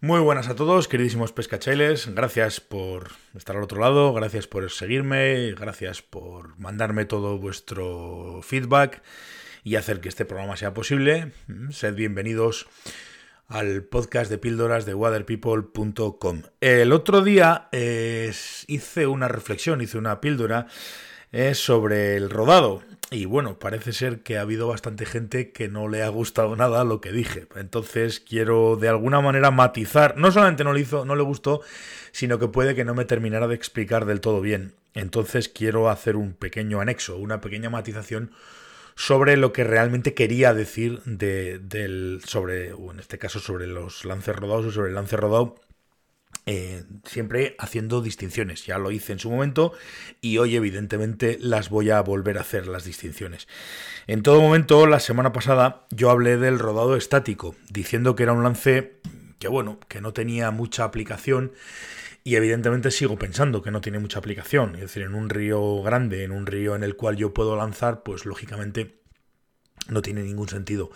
Muy buenas a todos, queridísimos pescachailes. Gracias por estar al otro lado, gracias por seguirme, gracias por mandarme todo vuestro feedback y hacer que este programa sea posible. Mm, sed bienvenidos al podcast de píldoras de waterpeople.com. El otro día eh, hice una reflexión, hice una píldora eh, sobre el rodado. Y bueno, parece ser que ha habido bastante gente que no le ha gustado nada lo que dije. Entonces quiero de alguna manera matizar. No solamente no le hizo, no le gustó, sino que puede que no me terminara de explicar del todo bien. Entonces quiero hacer un pequeño anexo, una pequeña matización sobre lo que realmente quería decir de, del, sobre, o en este caso sobre los lances rodados o sobre el lance rodado eh, siempre haciendo distinciones. Ya lo hice en su momento y hoy evidentemente las voy a volver a hacer las distinciones. En todo momento, la semana pasada yo hablé del rodado estático, diciendo que era un lance que bueno, que no tenía mucha aplicación y evidentemente sigo pensando que no tiene mucha aplicación. Es decir, en un río grande, en un río en el cual yo puedo lanzar, pues lógicamente no tiene ningún sentido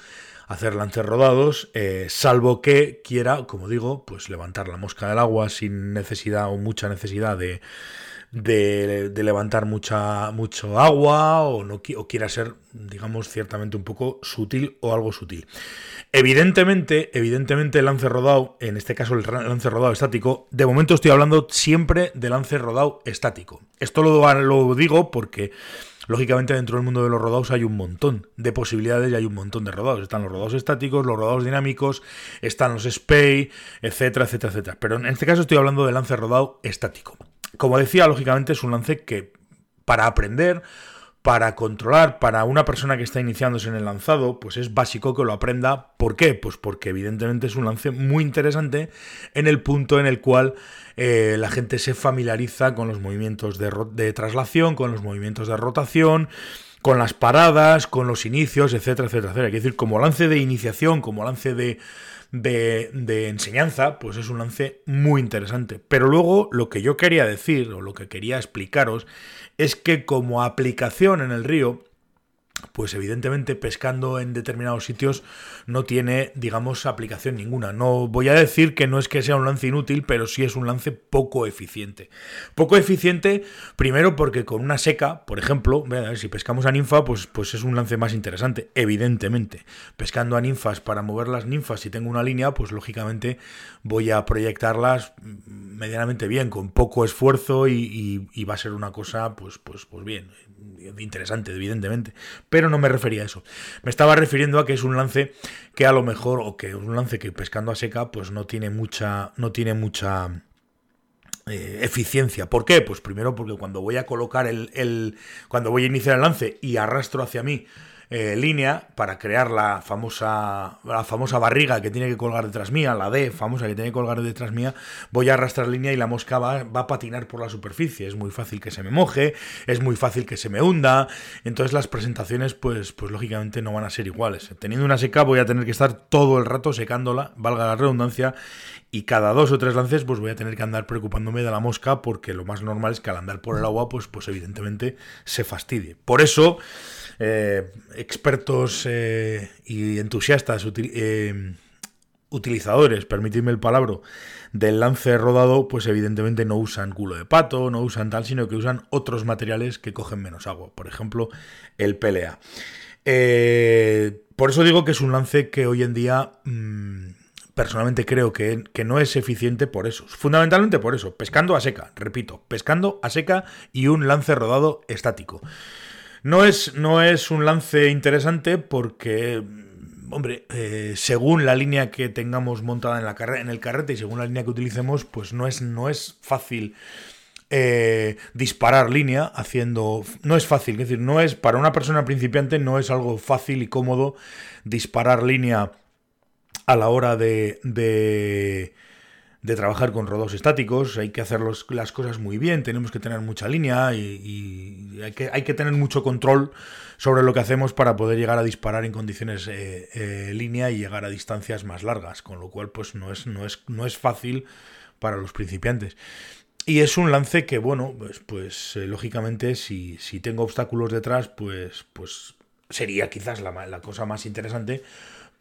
hacer lances rodados, eh, salvo que quiera, como digo, pues levantar la mosca del agua sin necesidad o mucha necesidad de, de, levantar mucha mucho agua o no quiera ser digamos ciertamente un poco sutil o algo sutil. Evidentemente evidentemente el lance rodado en este caso el lance rodado estático de momento estoy hablando siempre de lance rodado estático. Esto lo, lo digo porque Lógicamente dentro del mundo de los rodados hay un montón de posibilidades y hay un montón de rodados. Están los rodados estáticos, los rodados dinámicos, están los spay, etcétera, etcétera, etcétera. Pero en este caso estoy hablando de lance rodado estático. Como decía, lógicamente es un lance que para aprender para controlar para una persona que está iniciándose en el lanzado, pues es básico que lo aprenda. ¿Por qué? Pues porque evidentemente es un lance muy interesante en el punto en el cual eh, la gente se familiariza con los movimientos de, de traslación, con los movimientos de rotación, con las paradas, con los inicios, etcétera, etcétera, etcétera. Es decir, como lance de iniciación, como lance de, de, de, enseñanza, pues es un lance muy interesante. Pero luego lo que yo quería decir, o lo que quería explicaros, es que como aplicación en el río, pues evidentemente pescando en determinados sitios no tiene, digamos, aplicación ninguna. No voy a decir que no es que sea un lance inútil, pero sí es un lance poco eficiente. Poco eficiente, primero porque con una seca, por ejemplo, si pescamos a ninfa, pues, pues es un lance más interesante, evidentemente. Pescando a ninfas para mover las ninfas, si tengo una línea, pues lógicamente voy a proyectarlas medianamente bien, con poco esfuerzo y, y va a ser una cosa, pues, pues, pues bien, interesante, evidentemente, pero no me refería a eso. Me estaba refiriendo a que es un lance que a lo mejor, o que es un lance que pescando a seca, pues no tiene mucha, no tiene mucha eh, eficiencia. ¿Por qué? Pues primero porque cuando voy a colocar el, el, cuando voy a iniciar el lance y arrastro hacia mí eh, línea para crear la famosa, la famosa barriga que tiene que colgar detrás mía, la D famosa que tiene que colgar detrás mía, voy a arrastrar línea y la mosca va, va, a patinar por la superficie. Es muy fácil que se me moje, es muy fácil que se me hunda. Entonces las presentaciones, pues, pues lógicamente no van a ser iguales. Teniendo una seca voy a tener que estar todo el rato secándola, valga la redundancia, y cada dos o tres lances pues voy a tener que andar preocupándome de la mosca porque lo más normal es que al andar por el agua pues, pues evidentemente se fastidie. Por eso eh, expertos eh, y entusiastas eh, utilizadores, permitidme el palabra, del lance rodado, pues evidentemente no usan culo de pato, no usan tal, sino que usan otros materiales que cogen menos agua, por ejemplo, el PLA. por eso digo que es un lance que hoy en día mm, personalmente creo que, que, no es eficiente por eso, fundamentalmente por eso, pescando a seca, repito, pescando a seca y un lance rodado estático. No es, no es un lance interesante porque, hombre, eh, según la línea que tengamos montada en, la en el carrete y según la línea que utilicemos, pues no es, no es fácil eh, disparar línea haciendo... No es fácil, es decir, no es, para una persona principiante no es algo fácil y cómodo disparar línea a la hora de, de de trabajar con rodados estáticos, hay que hacer las cosas muy bien, tenemos que tener mucha línea y, hay, que, hay, que, tener mucho control sobre lo que hacemos para poder llegar a disparar en condiciones eh, eh, línea y llegar a distancias más largas, con lo cual pues no es, no es, no es fácil para los principiantes. Y es un lance que, bueno, pues, pues eh, lógicamente si, si, tengo obstáculos detrás, pues, pues sería quizás la, la cosa más interesante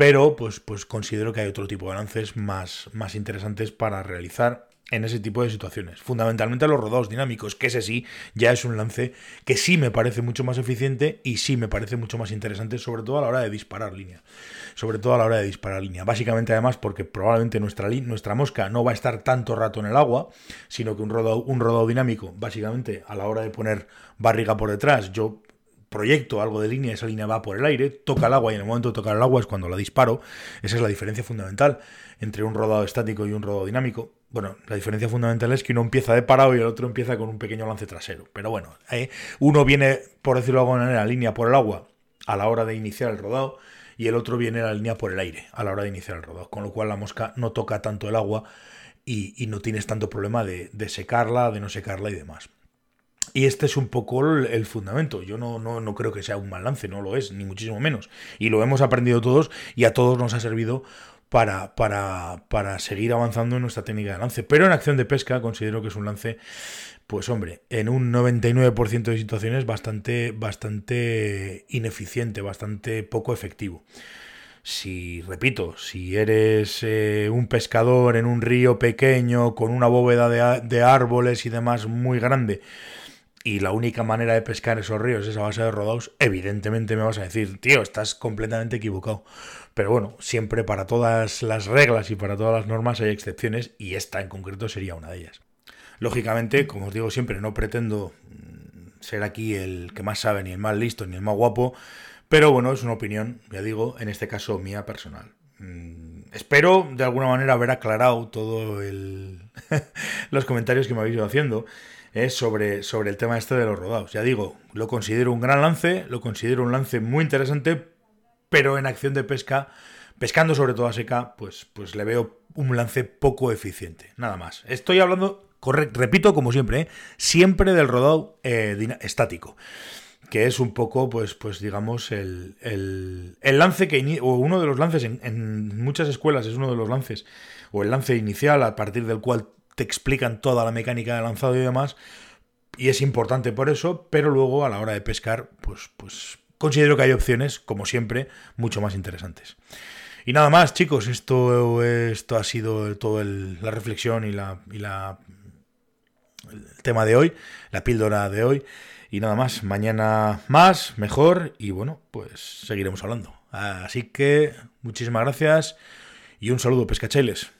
pero pues, pues considero que hay otro tipo de lances más, más interesantes para realizar en ese tipo de situaciones. Fundamentalmente los rodados dinámicos, que ese sí ya es un lance que sí me parece mucho más eficiente y sí me parece mucho más interesante, sobre todo a la hora de disparar línea. Sobre todo a la hora de disparar línea. Básicamente además porque probablemente nuestra, nuestra mosca no va a estar tanto rato en el agua, sino que un rodado, un rodado dinámico, básicamente a la hora de poner barriga por detrás, yo proyecto algo de línea, esa línea va por el aire, toca el agua y en el momento de tocar el agua es cuando la disparo. Esa es la diferencia fundamental entre un rodado estático y un rodado dinámico. Bueno, la diferencia fundamental es que uno empieza de parado y el otro empieza con un pequeño lance trasero. Pero bueno, eh, uno viene, por decirlo de alguna manera, línea por el agua a la hora de iniciar el rodado y el otro viene la línea por el aire a la hora de iniciar el rodado. Con lo cual la mosca no toca tanto el agua y, no tienes tanto problema de, de secarla, de no secarla y demás. Y este es un poco el, fundamento. Yo no, no, no, creo que sea un mal lance, no lo es, ni muchísimo menos. Y lo hemos aprendido todos y a todos nos ha servido para, para, para seguir avanzando en nuestra técnica de lance. Pero en acción de pesca considero que es un lance, pues hombre, en un 99% de situaciones bastante, bastante ineficiente, bastante poco efectivo si, repito, si eres eh, un pescador en un río pequeño con una bóveda de, de, árboles y demás muy grande y la única manera de pescar esos ríos es a base de rodados, evidentemente me vas a decir, tío, estás completamente equivocado. Pero bueno, siempre para todas las reglas y para todas las normas hay excepciones y esta en concreto sería una de ellas. Lógicamente, como os digo siempre, no pretendo mm, ser aquí el que más sabe, ni el más listo, ni el más guapo, pero bueno, es una opinión, ya digo, en este caso mía personal. Mm, espero de alguna manera haber aclarado todo el los comentarios que me habéis ido haciendo es sobre, sobre el tema este de los rodados. Ya digo, lo considero un gran lance, lo considero un lance muy interesante, pero en acción de pesca, pescando sobre todo a seca, pues, pues le veo un lance poco eficiente. Nada más. Estoy hablando, correcto, repito, como siempre, ¿eh? siempre del rodado eh, estático que es un poco, pues, pues digamos, el, el, el lance que, o uno de los lances en, en, muchas escuelas es uno de los lances, o el lance inicial a partir del cual te explican toda la mecánica de lanzado y demás, y es importante por eso, pero luego a la hora de pescar, pues, pues considero que hay opciones, como siempre, mucho más interesantes. Y nada más, chicos, esto, esto ha sido toda la reflexión y, la, y la, el tema de hoy, la píldora de hoy. Y nada más, mañana más, mejor y bueno, pues seguiremos hablando. Así que muchísimas gracias y un saludo, pescachailes.